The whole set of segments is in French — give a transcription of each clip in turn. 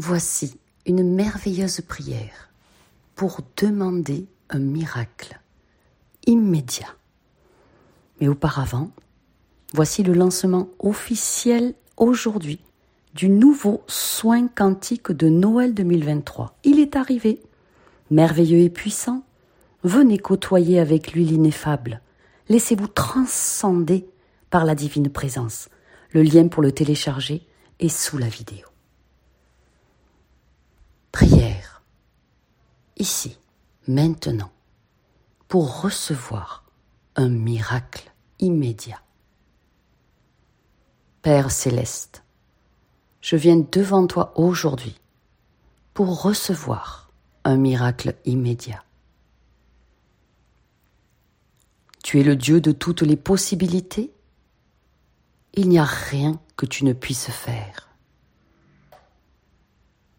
Voici une merveilleuse prière pour demander un miracle immédiat. Mais auparavant, voici le lancement officiel aujourd'hui du nouveau soin quantique de Noël 2023. Il est arrivé, merveilleux et puissant. Venez côtoyer avec lui l'ineffable. Laissez-vous transcender par la divine présence. Le lien pour le télécharger est sous la vidéo. Prière. Ici, maintenant, pour recevoir un miracle immédiat. Père céleste, je viens devant toi aujourd'hui pour recevoir un miracle immédiat. Tu es le Dieu de toutes les possibilités. Il n'y a rien que tu ne puisses faire.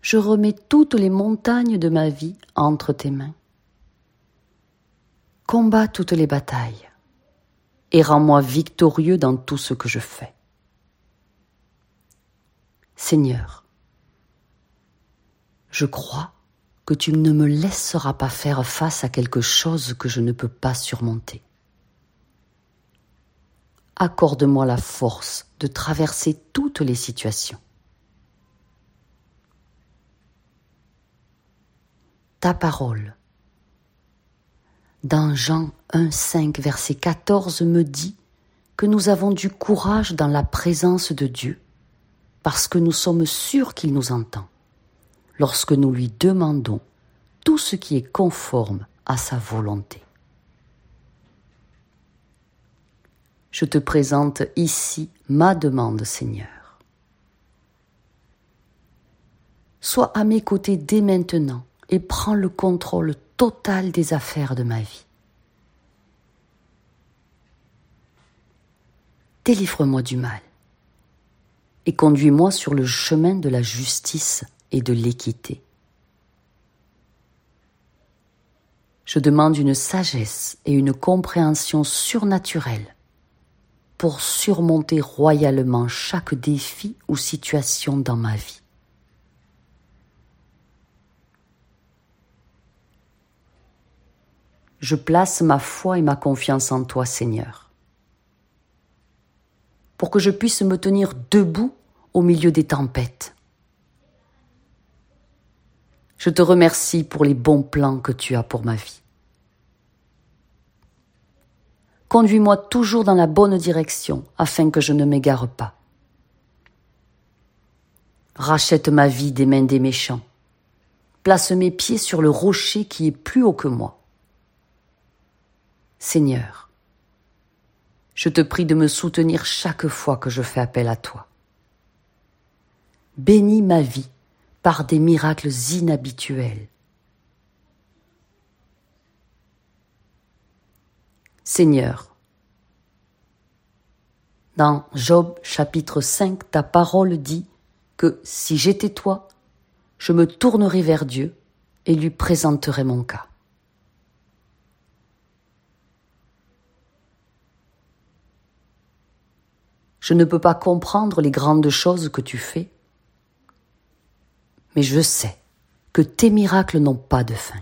Je remets toutes les montagnes de ma vie entre tes mains. Combat toutes les batailles et rends-moi victorieux dans tout ce que je fais. Seigneur, je crois que tu ne me laisseras pas faire face à quelque chose que je ne peux pas surmonter. Accorde-moi la force de traverser toutes les situations. Ta parole, dans Jean 1, 5, verset 14, me dit que nous avons du courage dans la présence de Dieu parce que nous sommes sûrs qu'il nous entend, lorsque nous lui demandons tout ce qui est conforme à sa volonté. Je te présente ici ma demande, Seigneur. Sois à mes côtés dès maintenant et prends le contrôle total des affaires de ma vie. Délivre-moi du mal et conduis-moi sur le chemin de la justice et de l'équité. Je demande une sagesse et une compréhension surnaturelle pour surmonter royalement chaque défi ou situation dans ma vie. Je place ma foi et ma confiance en toi, Seigneur, pour que je puisse me tenir debout au milieu des tempêtes. Je te remercie pour les bons plans que tu as pour ma vie. Conduis-moi toujours dans la bonne direction afin que je ne m'égare pas. Rachète ma vie des mains des méchants. Place mes pieds sur le rocher qui est plus haut que moi. Seigneur, je te prie de me soutenir chaque fois que je fais appel à toi bénis ma vie par des miracles inhabituels. Seigneur, dans Job chapitre 5, ta parole dit que si j'étais toi, je me tournerais vers Dieu et lui présenterais mon cas. Je ne peux pas comprendre les grandes choses que tu fais, mais je sais que tes miracles n'ont pas de fin.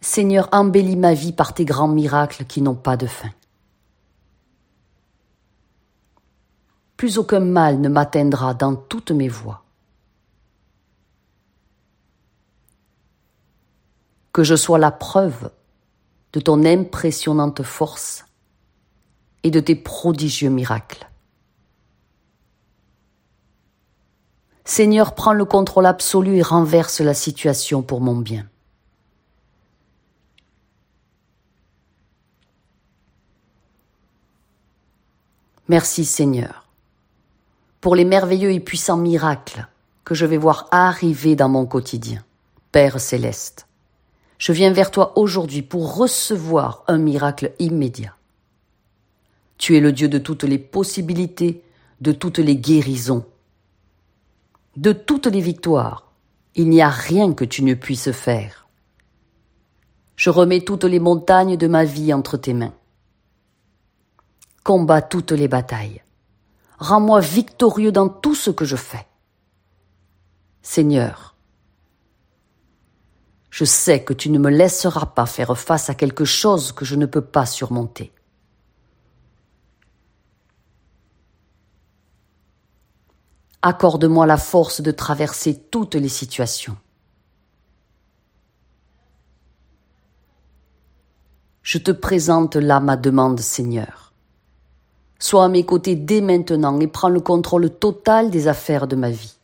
Seigneur, embellis ma vie par tes grands miracles qui n'ont pas de fin. Plus aucun mal ne m'atteindra dans toutes mes voies. Que je sois la preuve de ton impressionnante force et de tes prodigieux miracles. Seigneur, prends le contrôle absolu et renverse la situation pour mon bien. Merci Seigneur pour les merveilleux et puissants miracles que je vais voir arriver dans mon quotidien. Père céleste, je viens vers toi aujourd'hui pour recevoir un miracle immédiat. Tu es le Dieu de toutes les possibilités, de toutes les guérisons, de toutes les victoires, il n'y a rien que tu ne puisses faire. Je remets toutes les montagnes de ma vie entre tes mains. Combat toutes les batailles. rends-moi victorieux dans tout ce que je fais. Seigneur, je sais que tu ne me laisseras pas faire face à quelque chose que je ne peux pas surmonter. Accorde-moi la force de traverser toutes les situations. Je te présente là ma demande, Seigneur. Sois à mes côtés dès maintenant et prends le contrôle total des affaires de ma vie.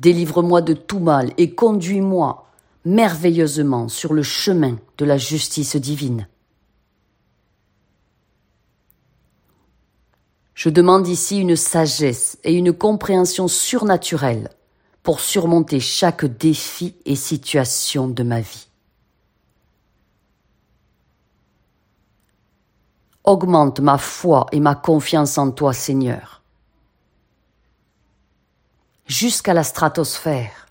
Délivre-moi de tout mal et conduis-moi merveilleusement sur le chemin de la justice divine. Je demande ici une sagesse et une compréhension surnaturelle pour surmonter chaque défi et situation de ma vie. Augmente ma foi et ma confiance en toi, Seigneur, jusqu'à la stratosphère,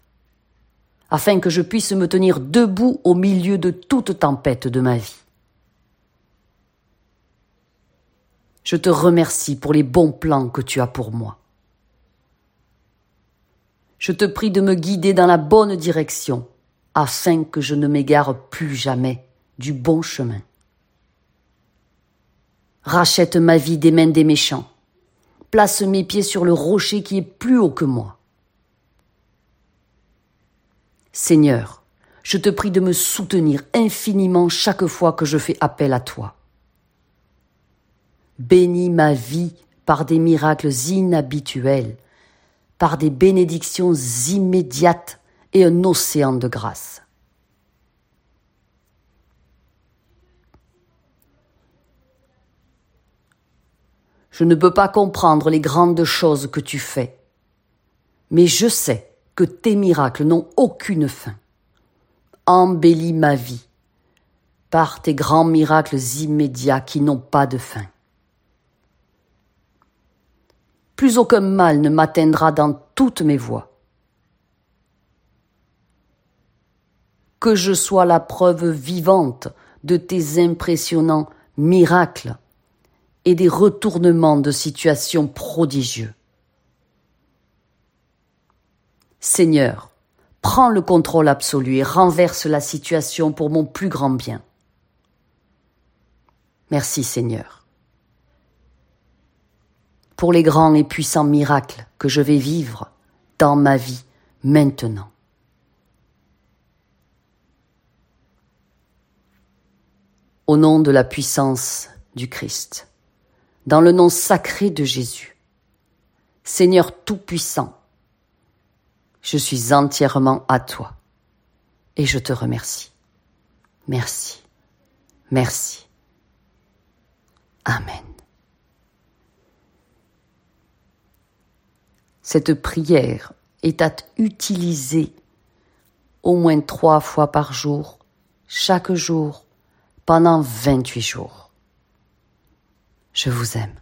afin que je puisse me tenir debout au milieu de toute tempête de ma vie. Je te remercie pour les bons plans que tu as pour moi. Je te prie de me guider dans la bonne direction, afin que je ne m'égare plus jamais du bon chemin. Rachète ma vie des mains des méchants. Place mes pieds sur le rocher qui est plus haut que moi. Seigneur, je te prie de me soutenir infiniment chaque fois que je fais appel à toi. Bénis ma vie par des miracles inhabituels, par des bénédictions immédiates et un océan de grâce. Je ne peux pas comprendre les grandes choses que tu fais, mais je sais que tes miracles n'ont aucune fin. Embellis ma vie par tes grands miracles immédiats qui n'ont pas de fin. Plus aucun mal ne m'atteindra dans toutes mes voies. Que je sois la preuve vivante de tes impressionnants miracles et des retournements de situation prodigieux. Seigneur, prends le contrôle absolu et renverse la situation pour mon plus grand bien. Merci Seigneur. Pour les grands et puissants miracles que je vais vivre dans ma vie maintenant. Au nom de la puissance du Christ dans le nom sacré de Jésus. Seigneur Tout-Puissant, je suis entièrement à toi et je te remercie. Merci. Merci. Amen. Cette prière est à utiliser au moins trois fois par jour, chaque jour, pendant 28 jours. Je vous aime.